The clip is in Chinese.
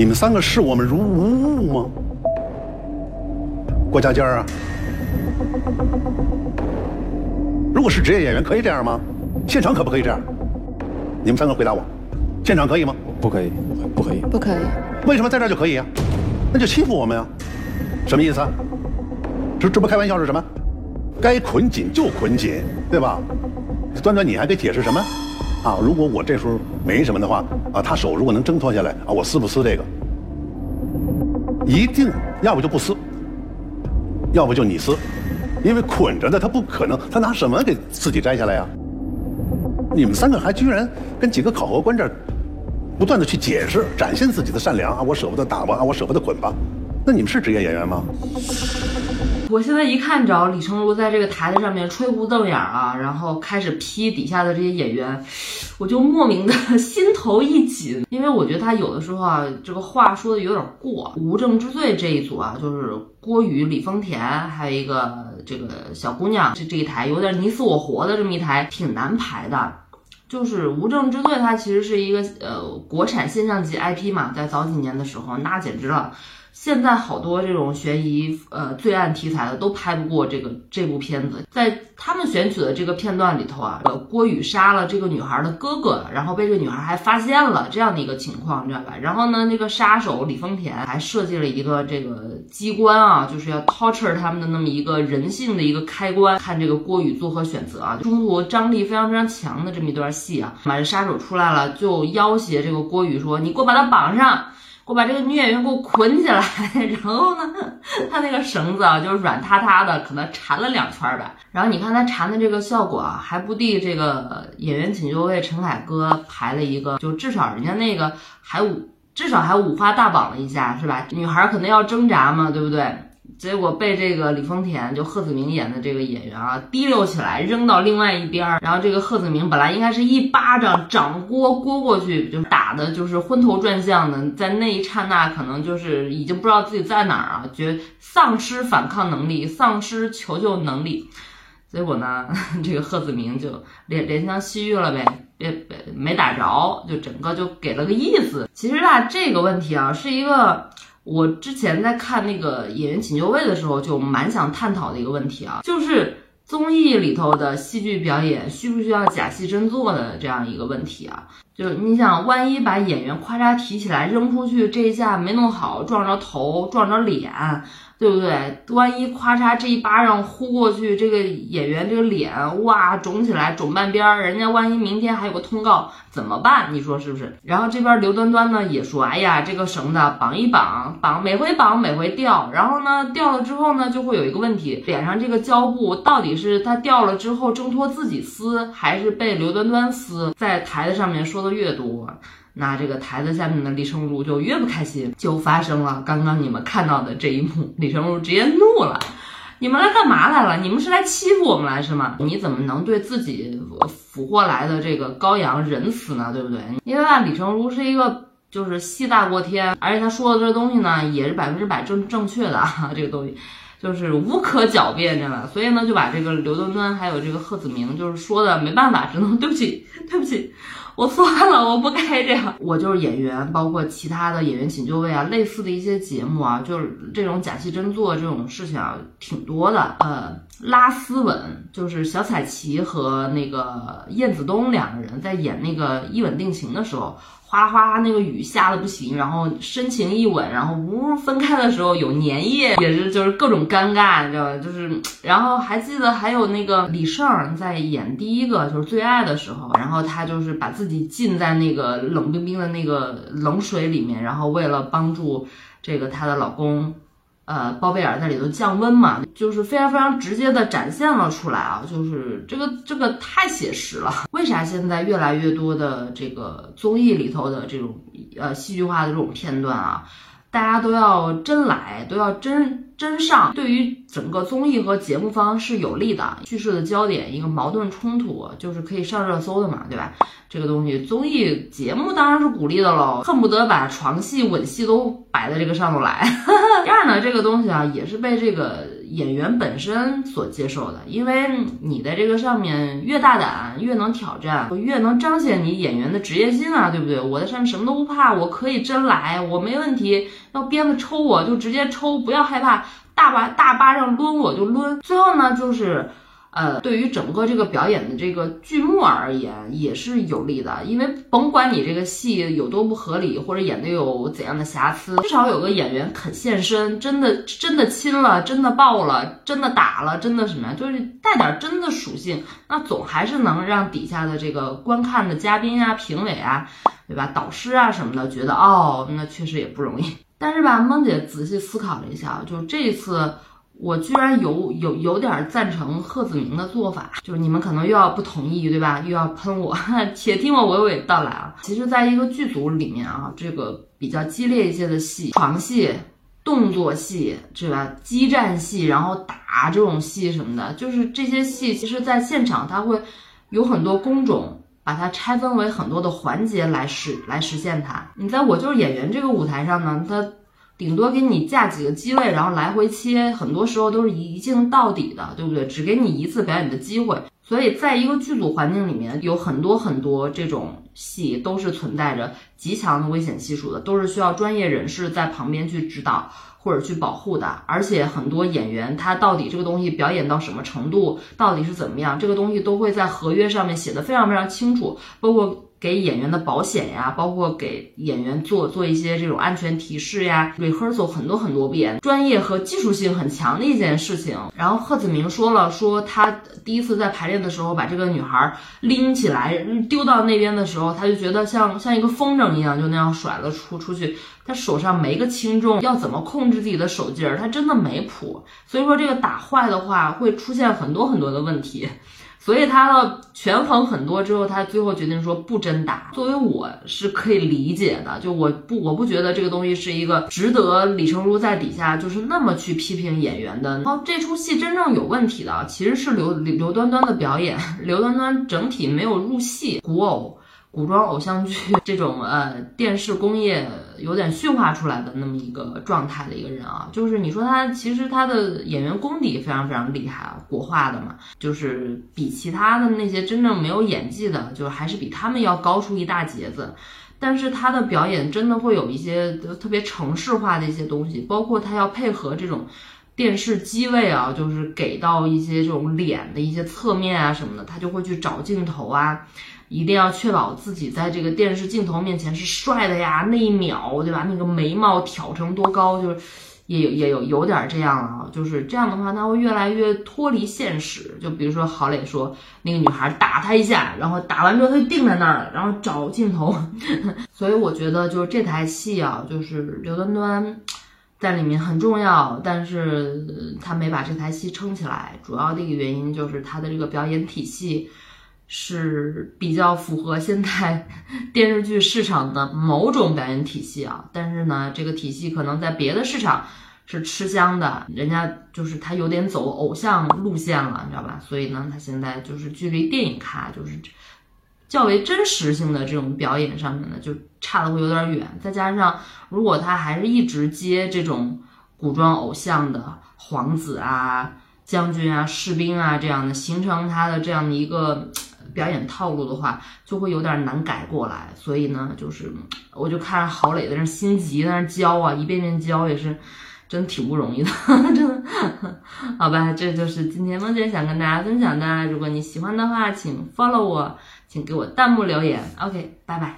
你们三个视我们如无物吗？郭家尖儿啊，如果是职业演员，可以这样吗？现场可不可以这样？你们三个回答我，现场可以吗？不可以，不可以。不可以。为什么在这儿就可以啊、那就欺负我们呀？什么意思啊？这这不开玩笑是什么？该捆紧就捆紧，对吧？端端，你还得解释什么？啊，如果我这时候没什么的话，啊，他手如果能挣脱下来，啊，我撕不撕这个？一定，要不就不撕，要不就你撕，因为捆着的他不可能，他拿什么给自己摘下来呀？你们三个还居然跟几个考核官这儿不断的去解释，展现自己的善良啊！我舍不得打吧，啊，我舍不得捆吧？那你们是职业演员吗？我现在一看着李成儒在这个台子上面吹胡瞪眼儿啊，然后开始批底下的这些演员，我就莫名的 心头一紧，因为我觉得他有的时候啊，这个话说的有点过。无证之罪这一组啊，就是郭宇、李丰田，还有一个这个小姑娘，这这一台有点你死我活的这么一台，挺难排的。就是《无证之罪》，它其实是一个呃国产现象级 IP 嘛，在早几年的时候，那简直了。现在好多这种悬疑呃罪案题材的都拍不过这个这部片子，在他们选取的这个片段里头啊，呃郭宇杀了这个女孩的哥哥，然后被这个女孩还发现了这样的一个情况，你知道吧？然后呢，那个杀手李丰田还设计了一个这个机关啊，就是要 torture 他们的那么一个人性的一个开关，看这个郭宇作何选择啊？中途张力非常非常强的这么一段戏啊，马上杀手出来了，就要挟这个郭宇说：“你给我把他绑上。”我把这个女演员给我捆起来，然后呢，她那个绳子啊，就是软塌塌的，可能缠了两圈吧。然后你看她缠的这个效果啊，还不敌这个演员请就位陈凯歌排了一个，就至少人家那个还五，至少还五花大绑了一下，是吧？女孩可能要挣扎嘛，对不对？结果被这个李丰田就贺子明演的这个演员啊提溜起来扔到另外一边儿，然后这个贺子明本来应该是一巴掌掌掴掴过去，就打的就是昏头转向的，在那一刹那可能就是已经不知道自己在哪儿啊，觉丧失反抗能力，丧失求救能力。结果呢，这个贺子明就怜怜香惜玉了呗，别别没打着，就整个就给了个意思。其实啊，这个问题啊是一个。我之前在看那个《演员请就位》的时候，就蛮想探讨的一个问题啊，就是综艺里头的戏剧表演需不需要假戏真做的这样一个问题啊？就你想，万一把演员咔嚓提起来扔出去，这一下没弄好，撞着头，撞着脸。对不对？万一咔嚓这一巴掌呼过去，这个演员这个脸哇肿起来，肿半边儿，人家万一明天还有个通告怎么办？你说是不是？然后这边刘端端呢也说，哎呀，这个绳子绑一绑，绑每回绑每回掉，然后呢掉了之后呢就会有一个问题，脸上这个胶布到底是它掉了之后挣脱自己撕，还是被刘端端撕？在台子上面说的越多。那这个台子下面的李成儒就越不开心，就发生了刚刚你们看到的这一幕。李成儒直接怒了：“你们来干嘛来了？你们是来欺负我们来是吗？你怎么能对自己俘获来的这个羔羊仁慈呢？对不对？因为啊，李成儒是一个就是戏大过天，而且他说的这东西呢，也是百分之百正正确的啊，这个东西就是无可狡辩，知道吧？所以呢，就把这个刘端端还有这个贺子明，就是说的没办法，只能对不起，对不起。”我错了，我不该这样。我就是演员，包括其他的演员请就位啊，类似的一些节目啊，就是这种假戏真做这种事情啊，挺多的。呃，拉丝吻就是小彩旗和那个燕子冬两个人在演那个一吻定情的时候。哗哗，那个雨下的不行，然后深情一吻，然后呜分开的时候有粘液，也是就是各种尴尬，你知道吧？就是，然后还记得还有那个李晟在演第一个就是最爱的时候，然后他就是把自己己浸在那个冷冰冰的那个冷水里面，然后为了帮助这个她的老公。呃，包贝尔在里头降温嘛，就是非常非常直接的展现了出来啊，就是这个这个太写实了。为啥现在越来越多的这个综艺里头的这种呃戏剧化的这种片段啊，大家都要真来，都要真真上，对于整个综艺和节目方是有利的。叙事的焦点，一个矛盾冲突，就是可以上热搜的嘛，对吧？这个东西，综艺节目当然是鼓励的喽，恨不得把床戏、吻戏都摆在这个上头来。第二呢，这个东西啊，也是被这个演员本身所接受的，因为你在这个上面越大胆，越能挑战，越能彰显你演员的职业性啊，对不对？我在上面什么都不怕，我可以真来，我没问题。要鞭子抽我就直接抽，不要害怕，大巴大巴上抡我就抡。最后呢，就是。呃，对于整个这个表演的这个剧目而言，也是有利的，因为甭管你这个戏有多不合理，或者演的有怎样的瑕疵，至少有个演员肯现身，真的真的亲了，真的抱了，真的打了，真的什么呀，就是带点真的属性，那总还是能让底下的这个观看的嘉宾啊、评委啊，对吧，导师啊什么的，觉得哦，那确实也不容易。但是吧，梦姐仔细思考了一下，就这次。我居然有有有点赞成贺子铭的做法，就是你们可能又要不同意，对吧？又要喷我，且听我娓娓道来啊。其实，在一个剧组里面啊，这个比较激烈一些的戏，床戏、动作戏，是吧？激战戏，然后打这种戏什么的，就是这些戏，其实在现场它会有很多工种，把它拆分为很多的环节来实来实现它。你在我就是演员这个舞台上呢，它。顶多给你架几个机位，然后来回切，很多时候都是一一镜到底的，对不对？只给你一次表演的机会，所以在一个剧组环境里面，有很多很多这种戏都是存在着极强的危险系数的，都是需要专业人士在旁边去指导或者去保护的。而且很多演员他到底这个东西表演到什么程度，到底是怎么样，这个东西都会在合约上面写的非常非常清楚，包括。给演员的保险呀，包括给演员做做一些这种安全提示呀，rehearsal 很多很多遍，专业和技术性很强的一件事情。然后贺子铭说了，说他第一次在排练的时候把这个女孩拎起来丢到那边的时候，他就觉得像像一个风筝一样，就那样甩了出出去。他手上没个轻重，要怎么控制自己的手劲儿，他真的没谱。所以说这个打坏的话，会出现很多很多的问题。所以他的权衡很多之后，他最后决定说不真打。作为我是可以理解的，就我不我不觉得这个东西是一个值得李成儒在底下就是那么去批评演员的。然后这出戏真正有问题的其实是刘刘端端的表演，刘端端整体没有入戏，古偶。古装偶像剧 这种呃电视工业有点驯化出来的那么一个状态的一个人啊，就是你说他其实他的演员功底非常非常厉害啊，国画的嘛，就是比其他的那些真正没有演技的，就还是比他们要高出一大截子。但是他的表演真的会有一些特别城市化的一些东西，包括他要配合这种电视机位啊，就是给到一些这种脸的一些侧面啊什么的，他就会去找镜头啊。一定要确保自己在这个电视镜头面前是帅的呀，那一秒，对吧？那个眉毛挑成多高，就是也有也有有点这样啊，就是这样的话，他会越来越脱离现实。就比如说郝蕾说那个女孩打他一下，然后打完之后他就定在那儿了，然后找镜头。所以我觉得就是这台戏啊，就是刘端端在里面很重要，但是他没把这台戏撑起来，主要的一个原因就是他的这个表演体系。是比较符合现在 电视剧市场的某种表演体系啊，但是呢，这个体系可能在别的市场是吃香的，人家就是他有点走偶像路线了，你知道吧？所以呢，他现在就是距离电影咖就是较为真实性的这种表演上面呢，就差的会有点远。再加上如果他还是一直接这种古装偶像的皇子啊、将军啊、士兵啊这样的，形成他的这样的一个。表演套路的话，就会有点难改过来，所以呢，就是我就看郝蕾在那心急，在那教啊，一遍遍教也是，真挺不容易的，真的。好吧，这就是今天梦姐想跟大家分享的。如果你喜欢的话，请 follow 我，请给我弹幕留言。OK，拜拜。